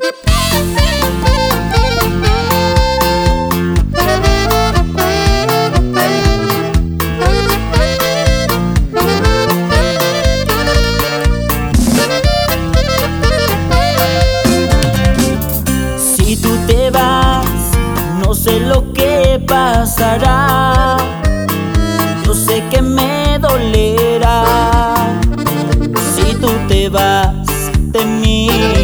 Si tú te vas, no sé lo que pasará. Yo sé que me dolerá. Si tú te vas de mí.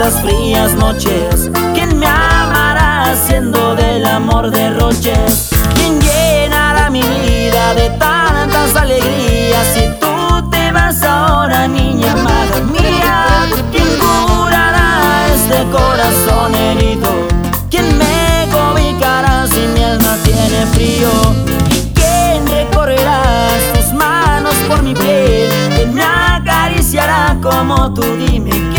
Esas frías noches? ¿Quién me amará haciendo del amor derroches? ¿Quién llenará mi vida de tantas alegrías? Si tú te vas ahora, niña amada mía, ¿quién curará este corazón herido? ¿Quién me cobijará si mi alma tiene frío? ¿Y quién recorrerá sus manos por mi piel? ¿Quién me acariciará como tú? Dime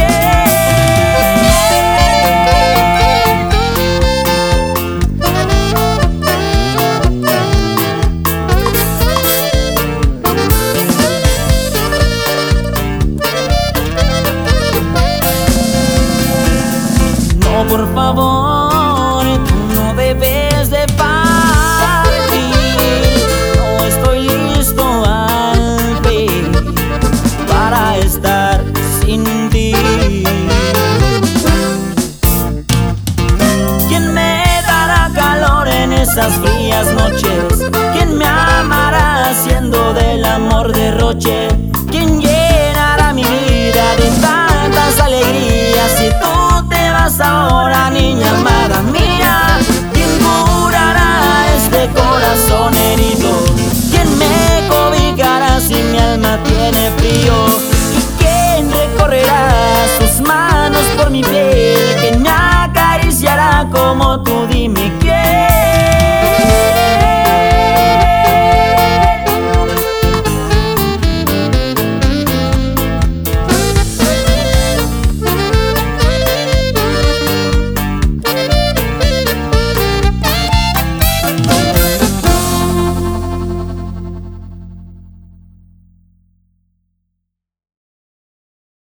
Por favor, no debes de partir. No estoy listo al fin para estar sin ti. ¿Quién me dará calor en esas frías noches? ¿Quién me amará haciendo del amor derroche? por mi piel.